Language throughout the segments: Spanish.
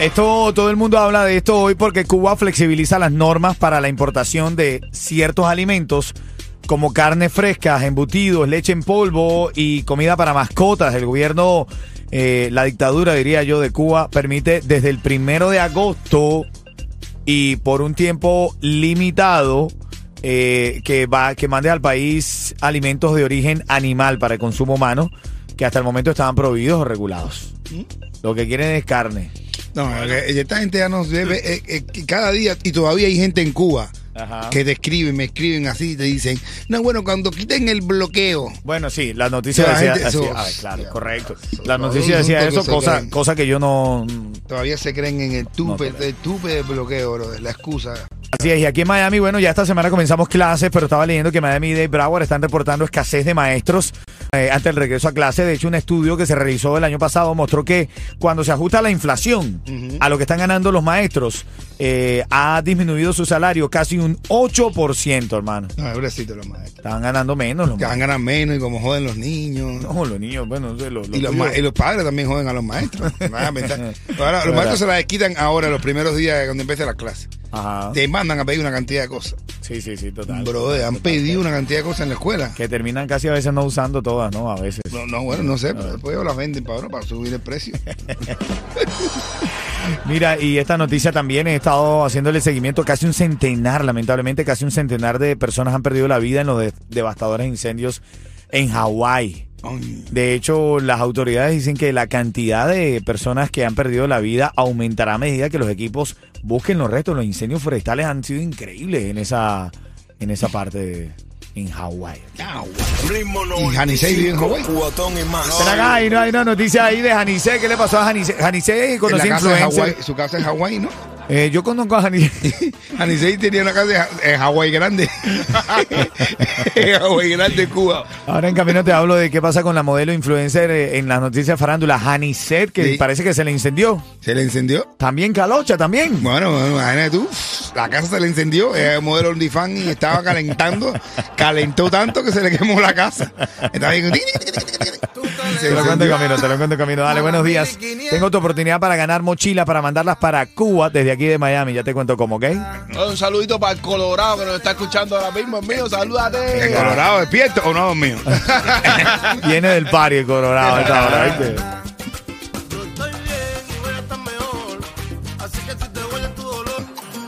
Esto, todo el mundo habla de esto hoy porque Cuba flexibiliza las normas para la importación de ciertos alimentos como carne fresca, embutidos, leche en polvo y comida para mascotas. El gobierno, eh, la dictadura, diría yo, de Cuba permite desde el primero de agosto y por un tiempo limitado eh, que va que mande al país alimentos de origen animal para el consumo humano que hasta el momento estaban prohibidos o regulados. Lo que quieren es carne. No, que esta gente ya nos debe eh, eh, cada día, y todavía hay gente en Cuba Ajá. que te escriben, me escriben así, te dicen, no, bueno, cuando quiten el bloqueo. Bueno, sí, la noticia La decía gente- así, eso- a ver, claro, correcto. La no, noticia decía eso, cosa, creen. cosa que yo no... Todavía se creen en el tupe, No el tupe de bloqueo, bro, la excusa. Así es, y aquí en Miami, bueno, ya esta semana comenzamos clases, pero estaba leyendo que Miami y Dave Broward están reportando escasez de maestros eh, ante el regreso a clase. De hecho, un estudio que se realizó el año pasado mostró que cuando se ajusta la inflación a lo que están ganando los maestros, eh, ha disminuido su salario casi un 8%, hermano. No, pobrecito los maestros. Estaban ganando menos los maestros. ganar menos y como joden los niños. No, los niños, bueno, los, Y los, y los padres también joden a los maestros. Ahora, los maestros se la desquitan ahora, los primeros días cuando empieza la clase. Ajá. Te mandan a pedir una cantidad de cosas. Sí, sí, sí, total. Brother, han pedido una cantidad de cosas en la escuela. Que terminan casi a veces no usando todas, ¿no? A veces. No, no, bueno, no sé, pero después las venden para, para subir el precio. Mira, y esta noticia también he estado haciéndole seguimiento. Casi un centenar, lamentablemente, casi un centenar de personas han perdido la vida en los de- devastadores incendios en Hawái. De hecho, las autoridades dicen que la cantidad de personas que han perdido la vida aumentará a medida que los equipos busquen los restos. Los incendios forestales han sido increíbles en esa, en esa parte de, en Hawái. Ritmo Y Janisei en Hawái. Cubatón y más. Ven acá, hay una, hay una noticia ahí de Janice. ¿Qué le pasó a Janice? Janice En conocí la casa de influencer. Hawái, su casa en Hawái, ¿no? Eh, yo conozco a Janice. Janisei tenía una casa en Hawái grande. en Hawái grande, Cuba. Ahora en camino te hablo de qué pasa con la modelo influencer eh, en las noticias farándula, Janicet, que Sí. parece que se le incendió. ¿Se le encendió? También Calocha, también. Bueno, bueno, imagínate tú, la casa se le encendió, era el modelo OnlyFans y estaba calentando, calentó tanto que se le quemó la casa. Estaba ahí, se Te lo cuento camino, te lo cuento en camino. Dale, buenos días. Tengo tu oportunidad para ganar mochilas, para mandarlas para Cuba desde aquí de Miami. Ya te cuento cómo, ¿ok? Un saludito para el Colorado que nos está escuchando ahora mismo, es mío. Salúdate. ¿En Colorado despierto o no, mío? Viene del party el Colorado a esta hora, ¿viste?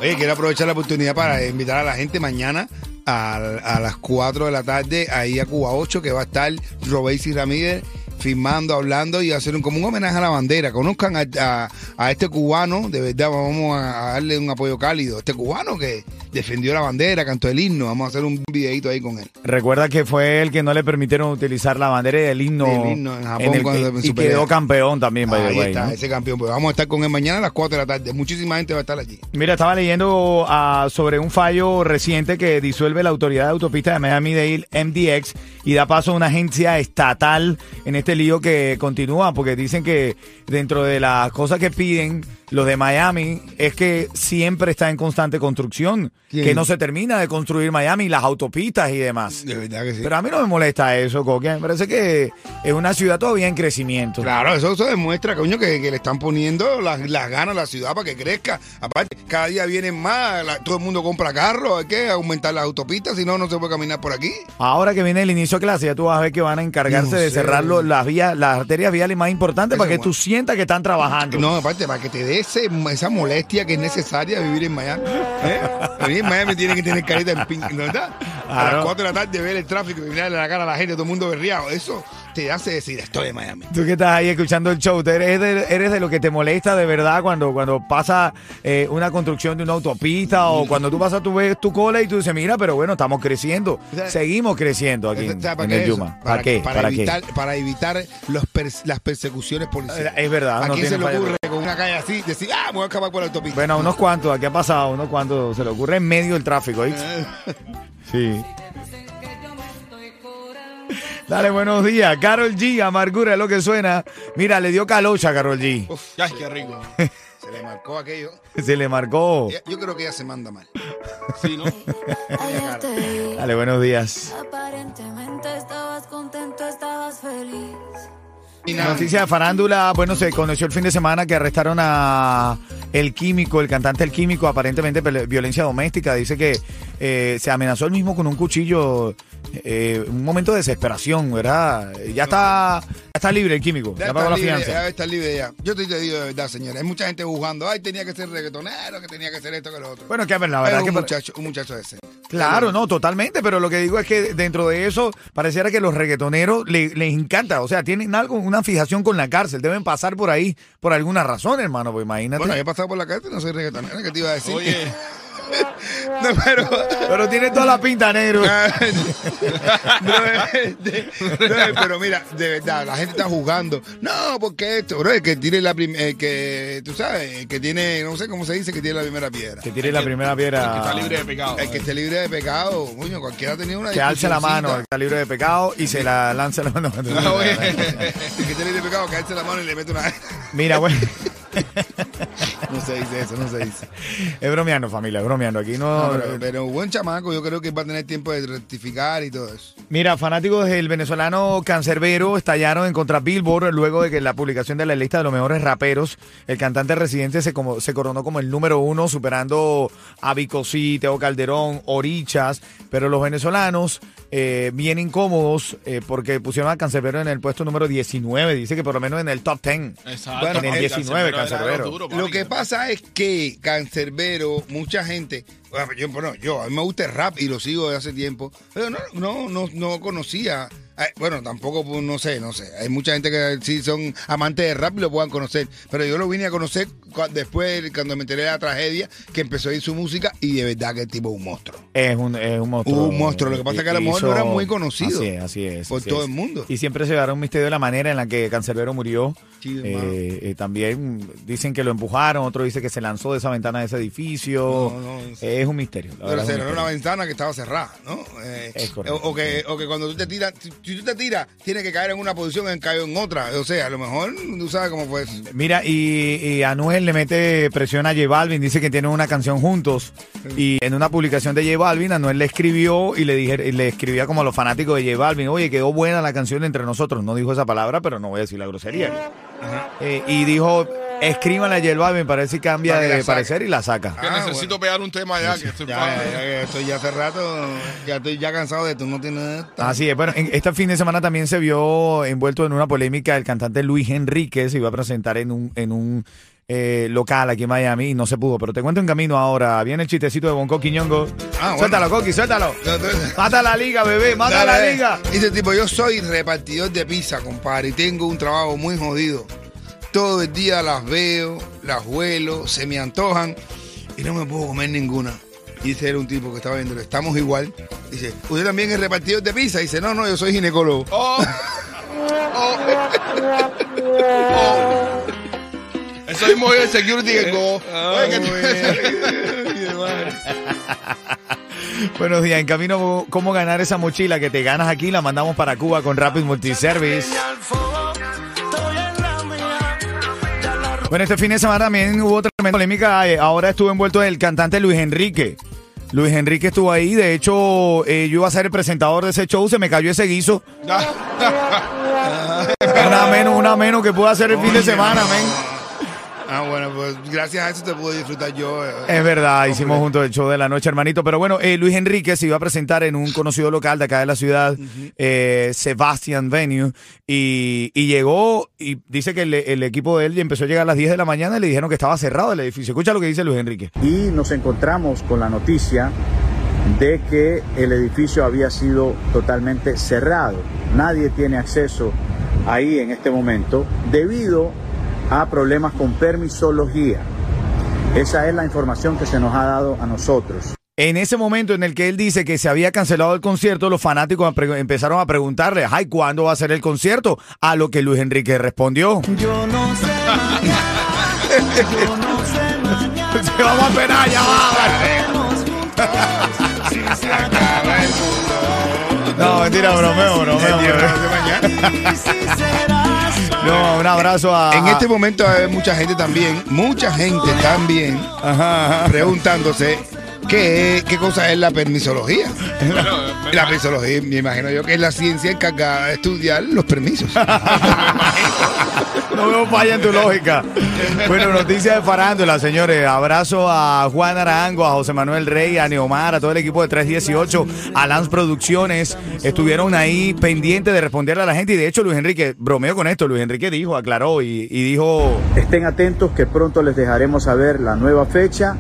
Oye, quiero aprovechar la oportunidad para invitar a la gente mañana a, a las 4 de la tarde ahí a Cuba 8 que va a estar Robesi Ramírez firmando, hablando y hacer un, como un homenaje a la bandera. Conozcan a, a- a este cubano, de verdad vamos a, darle un apoyo cálido. Este cubano que defendió la bandera, cantó el himno, vamos a hacer un videito ahí con él. Recuerda que fue el que no le permitieron utilizar la bandera y el himno, El himno en Japón el- cuando- y quedó campeón también, by the Ahí way, está, ¿no? ese campeón. Pues vamos a estar con él mañana a las 4 de la tarde. Muchísima gente va a estar allí. Mira, estaba leyendo ah, sobre un fallo reciente que disuelve la autoridad de autopista de Miami-Dade, MDX, y da paso a una agencia estatal en este lío que continúa, porque dicen que dentro de las cosas que piden los de Miami es que siempre está en constante construcción, ¿Quién? que no se termina de construir Miami, las autopistas y demás. De verdad que sí. Pero a mí no me molesta eso, Coquia. Me parece que es una ciudad todavía en crecimiento. Claro, eso, eso demuestra, coño, que, que le están poniendo las, las ganas a la ciudad para que crezca. Aparte, cada día vienen más, la- todo el mundo compra carros, hay que aumentar las autopistas, si no, no se puede caminar por aquí. Ahora que viene el inicio de clase, ya tú vas a ver que van a encargarse No de sé. cerrar lo- las vías, las arterias viales más importantes Eso para que bueno. tú sientas que están trabajando. No, aparte, para que te dé ese- esa molestia que es necesaria vivir en Miami. ¿eh? En Miami tiene que tener carita en pink, ¿no verdad? A las 4 de la tarde ver el tráfico y mirarle la cara a la gente, todo el mundo berriado. Eso te hace decir, estoy en Miami. Tú que estás ahí escuchando el show, ¿tú eres de, eres de lo que te molesta de verdad cuando, cuando pasa eh, una construcción de una autopista o cuando tú pasas, tú ves tu cola y tú dices, mira, pero bueno, estamos creciendo, O sea, seguimos creciendo aquí en, O sea, en qué el? Yuma. ¿Para, qué? Para, ¿Para qué? evitar, para evitar los las persecuciones policiales. Es verdad, ¿A no quién se le ocurre con una calle así decir, ah, me voy a acabar por la autopista? Bueno, unos cuantos, aquí ha pasado, unos cuantos se le ocurre en medio del tráfico, ¿oíste? Sí. Dale, buenos días. Carol G, amargura es lo que suena. Mira, le dio calocha a Carol G. Uf, Ay, qué rico. se le marcó aquello. Se le marcó. Yo creo que ella se manda mal. Sí, ¿no? Dale, buenos días. aparentemente estabas contento, estabas feliz. Noticia de farándula, bueno, se conoció el fin de semana que arrestaron a El Químico, el cantante El Químico, aparentemente pele- violencia doméstica. Dice que eh, se amenazó él mismo con un cuchillo, eh, un momento de desesperación, ¿verdad? Ya está, ya está libre El Químico, Ya ya pagó está la libre, fianza. ya está libre ya. Yo te digo de verdad, señora. Hay mucha gente juzgando. Ay, tenía que ser reggaetonero, que tenía que ser esto, que lo otro. Bueno, que es verdad, Pero ¿verdad? un que- muchacho, un muchacho decente. Claro, no, totalmente, pero lo que digo es que dentro de eso pareciera que los reggaetoneros le- les encanta, o sea, tienen algo, una fijación con la cárcel, deben pasar por ahí por alguna razón, hermano, pues imagínate. Bueno, yo he pasado por la y no soy reggaetonero, ¿qué te iba a decir? Oye, No, pero... pero tiene toda la pinta negro. No, de- no, pero mira, de verdad, la gente está jugando. No, porque esto, bro, el que tiene la el que, tú sabes, el que tiene, no sé cómo se dice, que tiene la primera piedra. Que tire la primera piedra. que está libre de pecado. El que esté libre de pecado, coño, cualquiera ha tenido una que alce la mano, discusioncita. está libre de pecado y se la lanza la mano. Ah. El que esté libre de pecado, que alce la mano y le mete una... Mira, bueno, No se dice eso, no se dice. es bromeando, familia, es bromeando. Aquí no. No, pero, pero buen chamaco, yo creo que va a tener tiempo de rectificar y todo eso. Mira, fanáticos del venezolano Cancerbero estallaron en contra Billboard luego de que la publicación de la lista de los mejores raperos, el cantante residente se, como, se coronó como el número uno, superando a Vicosí, Teo Calderón, Orichas, pero los venezolanos eh, bien incómodos eh, porque pusieron a Cancerbero en el puesto número 19, dice que por lo menos en el top 10. Exacto. Bueno, en el 19, era Cancerbero. duro, Lo que pasa es que Cancerbero, mucha gente, yo, bueno, yo, a mí me gusta el rap y lo sigo desde hace tiempo, pero no, no, no, no conocía. Bueno, tampoco, pues, no sé, no sé. Hay mucha gente que sí son amantes de rap y lo puedan conocer. Pero yo lo vine a conocer después, cuando me enteré de la tragedia, que empezó a ir su música y de verdad que el tipo es un monstruo. Es un, es un monstruo. Un monstruo. Lo que pasa es que a lo mejor no era muy conocido Así es, así es. por así todo es. el mundo. Y siempre se dará un misterio de la manera en la que Cancerbero murió. Sí. Eh, eh, también dicen que lo empujaron, otro dice que se lanzó de esa ventana de ese edificio. No, no, es- es un misterio. la Pero cerró una ventana que estaba cerrada, ¿no? Eh, Es correcto. o, o que, o que cuando tú te tiras, si, si tú te tiras, tienes que caer en una posición y cayó en otra. O sea, a lo mejor tú sabes cómo fue eso. Mira, y, y Anuel le mete presión a J Balvin, dice que tienen una canción juntos. Y en una publicación de J Balvin, Anuel le escribió y le dije, y le escribía como a los fanáticos de J Balvin, oye, quedó buena la canción entre nosotros. No dijo esa palabra, pero no voy a decir la grosería. Eh, y dijo, escríbanle a si cambia Para que la de saque. parecer y la saca. Que Ah, necesito pegar un tema ya, que estoy Ya, fan. ya, ya, estoy ya hace rato, ya estoy ya cansado de esto, no tienes... Así es, bueno, en- este fin de semana también se vio envuelto en una polémica el cantante Luis Enrique se iba a presentar en un, en un eh, local aquí en Miami y no se pudo, pero te cuento en camino ahora, viene el chistecito de Bonco Quiñongo. Ah, bueno. Suéltalo, Coqui, suéltalo. Mata la liga, bebé, mata la Dale, liga. Dice tipo, yo soy repartidor de pizza, compadre, y tengo un trabajo muy jodido. Todo el día las veo, las huelo, se me antojan y no me puedo comer ninguna. Y ese era un tipo que estaba viendo, estamos igual. Dice, ¿usted también es repartidor de pizza? Dice, no, no, yo soy ginecólogo. Oh. Oh. Oh. Eso mismo el security que madre. Buenos días, en camino, ¿cómo ganar esa mochila que te ganas aquí? La mandamos para Cuba con Rapid Multiservice. Bueno, este fin de semana también hubo tremenda polémica. eh, Ahora estuvo envuelto el cantante Luis Enrique. Luis Enrique estuvo ahí. De hecho, eh, yo iba a ser el presentador de ese show. Se me cayó ese guiso. Una menos, una menos que pude hacer el fin de semana, men. Ah, bueno, pues gracias a eso te puedo disfrutar yo. eh. Es verdad, hicimos juntos el show de la noche, hermanito. Pero bueno, eh, Luis Enrique se iba a presentar en un conocido local de acá de la ciudad, eh, Sebastian Venue, y, y llegó y dice que el, el equipo de él empezó a llegar a las 10 de la mañana y le dijeron que estaba cerrado el edificio. Escucha lo que dice Luis Enrique. y nos encontramos con la noticia de que el edificio había sido totalmente cerrado. Nadie tiene acceso ahí en este momento debido a problemas con permisología. Esa es la información que se nos ha dado a nosotros. En ese momento en el que él dice que se había cancelado el concierto, los fanáticos empezaron a preguntarle, ay, ¿cuándo va a ser el concierto? A lo que Luis Enrique respondió. Yo no sé mañana, yo no sé mañana. Se vamos a esperar, ya va. Estaremos juntos, si se acaba el mundo. No, mentira, bromeo, bromeo. No, un abrazo a... En este momento hay mucha gente también, mucha gente también Ajá, ajá. preguntándose qué, qué cosa es la permisología. La permisología, me imagino yo que es la ciencia encargada de estudiar los permisos. No veo falla en tu lógica. Bueno, noticias de farándula, señores. Abrazo a Juan Arango, a José Manuel Rey, a Neomar, a todo el equipo de 318, a Lance Producciones. Estuvieron ahí pendientes de responderle a la gente. Y de hecho, Luis Enrique, bromeo con esto, Luis Enrique dijo, aclaró y, y dijo... Estén atentos que pronto les dejaremos saber la nueva fecha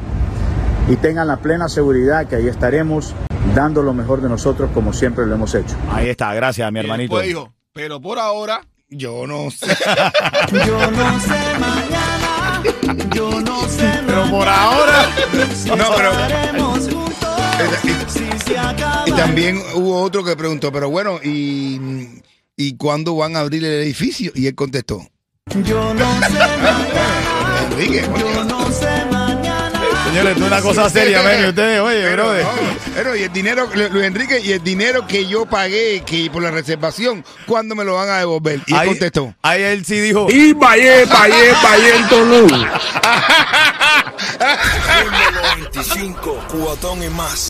y tengan la plena seguridad que ahí estaremos dando lo mejor de nosotros como siempre lo hemos hecho. Ahí está, gracias, mi Y hermanito. después dijo, pero por ahora, Yo no sé. Yo no sé mañana, yo no sé Pero por ahora... No, pero- estaremos juntos, Y- también hubo otro que preguntó, pero bueno, ¿y, ¿y cuándo van a abrir el edificio? Y él contestó, Yo no sé mañana, Enrique, yo no sé mañana. Señores, esto es una cosa seria, Meni. Ustedes, oye, Pero, brother. no, pero, y el dinero, Luis Enrique, y el dinero que yo pagué que por la reservación, ¿cuándo me lo van a devolver? Y él contestó. Ahí él sí dijo... Y Valle, Valle, Valle en Tolú. Ritmo 95, cubatón y más.